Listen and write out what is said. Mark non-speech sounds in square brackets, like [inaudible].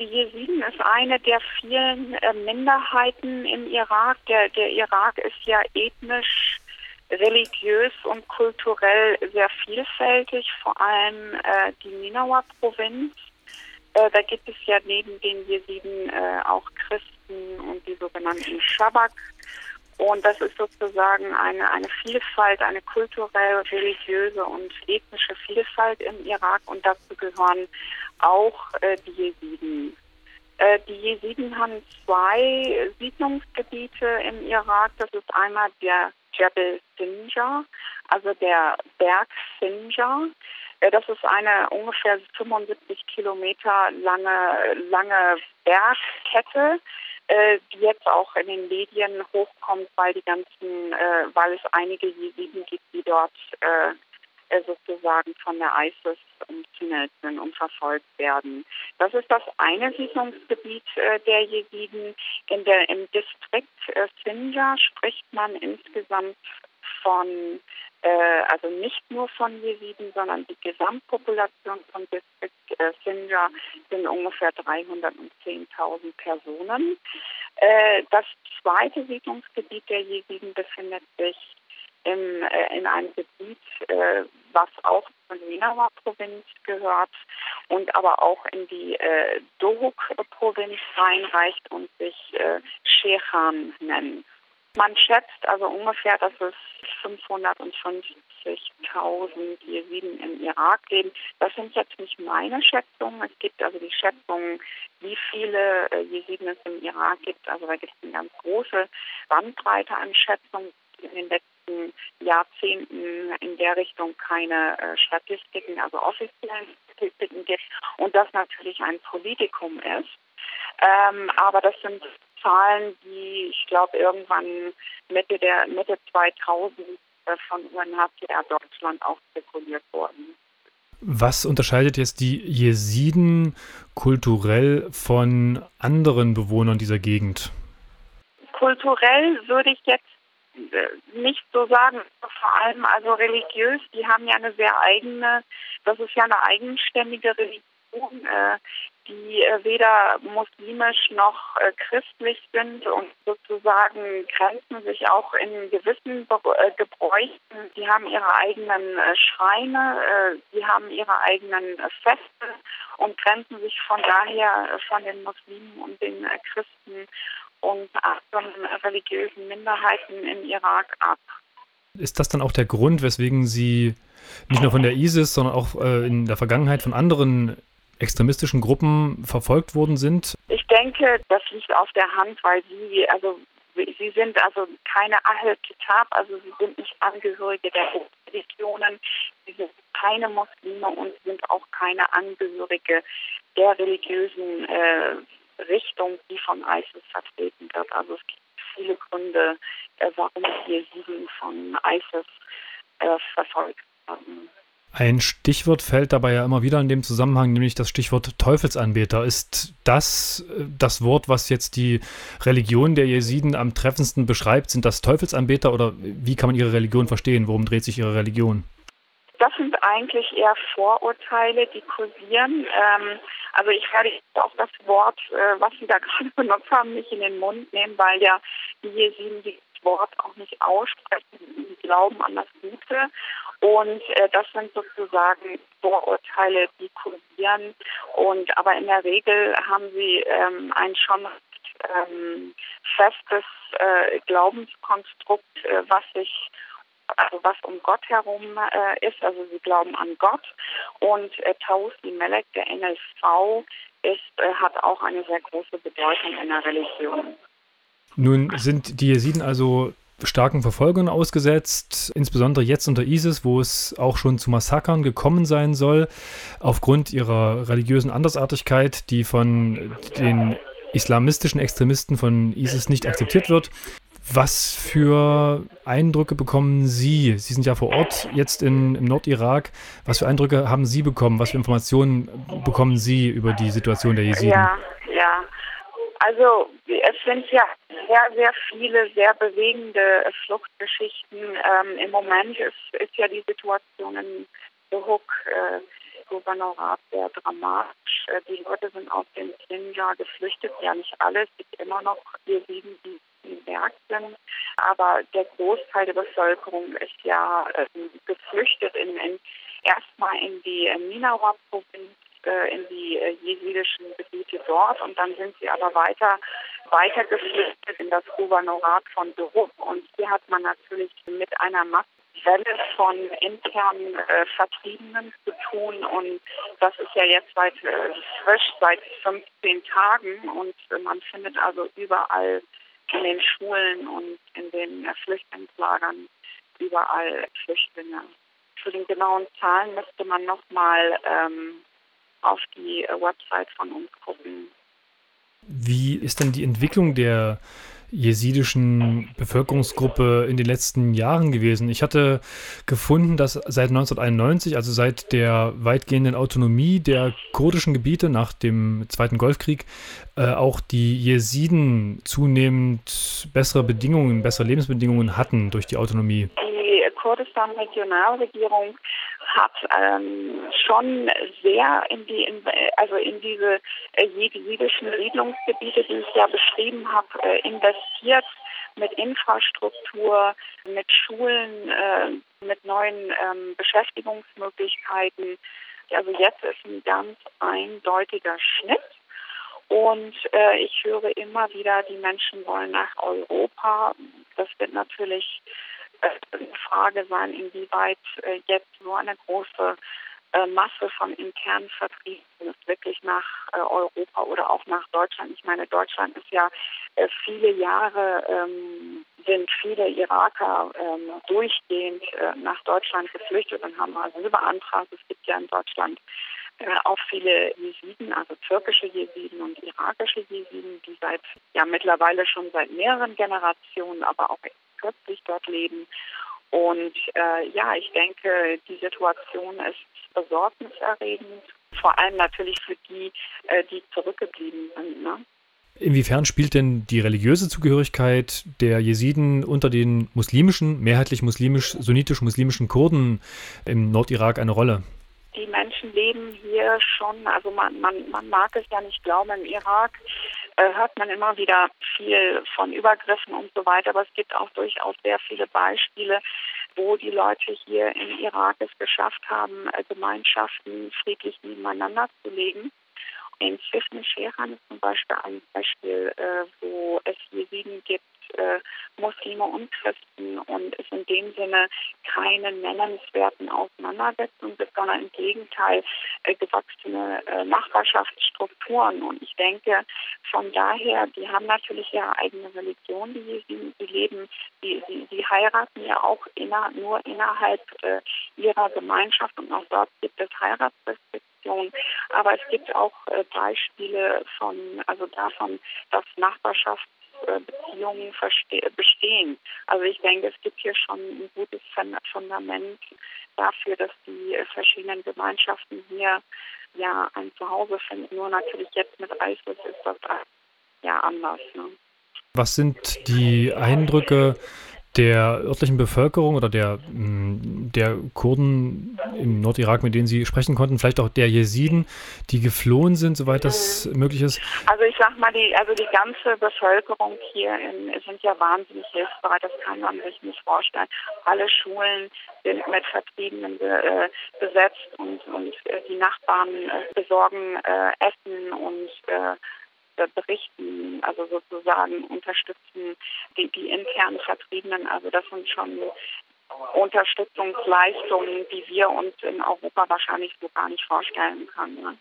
Die Jesiden ist eine der vielen äh, Minderheiten im Irak. Der, der Irak ist ja ethnisch, religiös und kulturell sehr vielfältig, vor allem äh, die Ninawa-Provinz. Äh, da gibt es ja neben den Jesiden äh, auch Christen und die sogenannten Shabak. Und das ist sozusagen eine, eine Vielfalt, eine kulturell, religiöse und ethnische Vielfalt im Irak. Und dazu gehören auch äh, die Jesiden. Äh, die Jesiden haben zwei Siedlungsgebiete im Irak. Das ist einmal der Jebel Sinjar, also der Berg Sinjar. Äh, das ist eine ungefähr 75 Kilometer lange, lange Bergkette, äh, die jetzt auch in den Medien hochkommt, weil die ganzen, weil es einige Jesiden gibt, die dort sozusagen von der ISIS umzingelt sind und verfolgt werden. Das ist das eine Siedlungsgebiet äh, der Jesiden. In der, Im Distrikt äh, Sinjar spricht man insgesamt von, äh, also nicht nur von Jesiden, sondern die Gesamtpopulation von Distrikt äh, Sinjar sind ungefähr 310.000 Personen. Äh, das zweite Siedlungsgebiet der Jesiden befindet sich im, äh, in einem Gebiet, äh, was auch zur Ninawa-Provinz gehört und aber auch in die äh, Dohuk-Provinz reinreicht und sich äh, Shechan nennt. Man schätzt also ungefähr, dass es 550.000 Jesiden im Irak leben. Das sind jetzt nicht meine Schätzungen. Es gibt also die Schätzungen, wie viele äh, Jesiden es im Irak gibt. Also da gibt es eine ganz große Bandbreite an Schätzungen in den letzten letzten Jahrzehnten in der Richtung keine äh, Statistiken, also offiziellen Statistiken gibt und das natürlich ein Politikum ist. Ähm, aber das sind Zahlen, die ich glaube irgendwann Mitte der Mitte 2000 äh, von UNHCR Deutschland auch zirkuliert wurden. Was unterscheidet jetzt die Jesiden kulturell von anderen Bewohnern dieser Gegend? Kulturell würde ich jetzt nicht so sagen, vor allem also religiös, die haben ja eine sehr eigene, das ist ja eine eigenständige Religion, äh, die äh, weder muslimisch noch äh, christlich sind und sozusagen grenzen sich auch in gewissen Gebräuchen. Die haben ihre eigenen Schreine, die haben ihre eigenen Feste und grenzen sich von daher von den Muslimen und den Christen und anderen religiösen Minderheiten im Irak ab. Ist das dann auch der Grund, weswegen Sie nicht nur von der ISIS, sondern auch äh, in der Vergangenheit von anderen extremistischen Gruppen verfolgt worden sind? Ich denke, das liegt auf der Hand, weil sie, also sie sind also keine Ahl Kitab, also sie sind nicht Angehörige der Religionen, sie sind keine Muslime und sind auch keine Angehörige der religiösen äh, Richtung, die von ISIS vertreten wird. Also es gibt viele Gründe, äh, warum hier sieben von ISIS äh, verfolgt werden. Ein Stichwort fällt dabei ja immer wieder in dem Zusammenhang, nämlich das Stichwort Teufelsanbeter. Ist das äh, das Wort, was jetzt die Religion der Jesiden am treffendsten beschreibt? Sind das Teufelsanbeter oder wie kann man ihre Religion verstehen? Worum dreht sich ihre Religion? Das sind eigentlich eher Vorurteile, die kursieren. Ähm, also ich werde auch das Wort, äh, was Sie da [laughs] gerade benutzt haben, nicht in den Mund nehmen, weil ja die Jesiden dieses Wort auch nicht aussprechen. Sie glauben an das Gute. Und äh, das sind sozusagen Vorurteile, die kursieren. Und aber in der Regel haben sie ähm, ein schon ähm, festes äh, Glaubenskonstrukt, äh, was sich also was um Gott herum äh, ist. Also sie glauben an Gott und äh, Tausi Melek, der NSV, ist, äh, hat auch eine sehr große Bedeutung in der Religion. Nun sind die Jesiden also starken Verfolgungen ausgesetzt, insbesondere jetzt unter ISIS, wo es auch schon zu Massakern gekommen sein soll, aufgrund ihrer religiösen Andersartigkeit, die von den islamistischen Extremisten von ISIS nicht akzeptiert wird. Was für Eindrücke bekommen Sie? Sie sind ja vor Ort jetzt in, im Nordirak. Was für Eindrücke haben Sie bekommen? Was für Informationen bekommen Sie über die Situation der Jesiden? Ja, ja. Also es sind ja sehr, sehr viele, sehr bewegende Fluchtgeschichten. Ähm, Im Moment ist, ist ja die Situation in Dohuk äh, Gouvernorat sehr dramatisch. Äh, die Leute sind aus dem Sinjar geflüchtet, ja nicht alle, es gibt immer noch Jesiden, die im Werk sind, aber der Großteil der Bevölkerung ist ja äh, geflüchtet in, in erstmal in die äh, Minawa-Provinz äh, in die äh, jesidischen Gebiete dort. Und dann sind sie aber weiter weiter geflüchtet in das Gouvernorat von Berup und hier hat man natürlich mit einer Massenwelle von internen äh, Vertriebenen zu tun. Und das ist ja jetzt seit äh, frisch seit 15 Tagen. Und äh, man findet also überall in den Schulen und in den Flüchtlingslagern überall Flüchtlinge. Für die genauen Zahlen müsste man nochmal ähm, auf die Website von uns gucken. Wie ist denn die Entwicklung der jesidischen Bevölkerungsgruppe in den letzten Jahren gewesen. Ich hatte gefunden, dass seit 1991, also seit der weitgehenden Autonomie der kurdischen Gebiete nach dem Zweiten Golfkrieg, äh, auch die Jesiden zunehmend bessere Bedingungen, bessere Lebensbedingungen hatten durch die Autonomie. Kurdistan-Regionalregierung hat ähm, schon sehr in die, in, also in diese äh, jesidischen Siedlungsgebiete, die ich ja beschrieben habe, äh, investiert mit Infrastruktur, mit Schulen, äh, mit neuen ähm, Beschäftigungsmöglichkeiten. Also jetzt ist ein ganz eindeutiger Schnitt. Und äh, ich höre immer wieder, die Menschen wollen nach Europa. Das wird natürlich eine Frage sein, inwieweit äh, jetzt nur eine große äh, Masse von internen Vertriebenen wirklich nach äh, Europa oder auch nach Deutschland. Ich meine, Deutschland ist ja viele Jahre ähm, sind viele Iraker ähm, durchgehend nach Deutschland geflüchtet und haben Asyl beantragt. Es gibt ja in Deutschland auch viele Jesiden, also türkische Jesiden und irakische Jesiden, die seit ja mittlerweile schon seit mehreren Generationen, aber auch kürzlich dort leben. Und äh, ja, ich denke, die Situation ist besorgniserregend, vor allem natürlich für die, äh, die zurückgeblieben sind. Ne? Inwiefern spielt denn die religiöse Zugehörigkeit der Jesiden unter den muslimischen, mehrheitlich muslimisch-sunnitisch-muslimischen Kurden im Nordirak eine Rolle? Die Menschen leben hier schon, also man, man, man mag es ja nicht glauben, im Irak hört man immer wieder viel von Übergriffen und so weiter, aber es gibt auch durchaus sehr viele Beispiele, wo die Leute hier im Irak es geschafft haben, äh, Gemeinschaften friedlich nebeneinander zu legen. In Sifne Sheran ist zum Beispiel ein Beispiel, äh, wo es Jesiden gibt, äh, Muslime und Christen und es in dem Sinne keine nennenswerten Auseinandersetzungen gibt, sondern im Gegenteil äh, gewachsene äh, Nachbarschaftsstrukturen. Und ich denke, von daher, die haben natürlich ihre eigene Religion, die, die, die leben, die, die, die heiraten ja auch inner, nur innerhalb äh, ihrer Gemeinschaft und auch dort gibt es Heiratsrestriktionen. Aber es gibt auch äh, Beispiele von, also davon, dass Nachbarschaft Beziehungen bestehen. Also ich denke, es gibt hier schon ein gutes Fundament dafür, dass die verschiedenen Gemeinschaften hier ja ein Zuhause finden. Nur natürlich jetzt mit ISIS ist das ja anders. Ne? Was sind die Eindrücke der örtlichen Bevölkerung oder der, mm, der Kurden im Nordirak, mit denen Sie sprechen konnten, vielleicht auch der Jesiden, die geflohen sind, soweit das mhm. möglich ist? Also ich sag mal, die, also die ganze Bevölkerung hier in, sind ja wahnsinnig hilfsbereit, das kann man sich nicht vorstellen. Alle Schulen sind mit Vertriebenen be, äh, besetzt und, und äh, die Nachbarn äh, besorgen äh, Essen und äh, berichten, also sozusagen unterstützen die, die internen Vertriebenen. Also das sind schon Unterstützungsleistungen, die wir uns in Europa wahrscheinlich so gar nicht vorstellen können. Ne?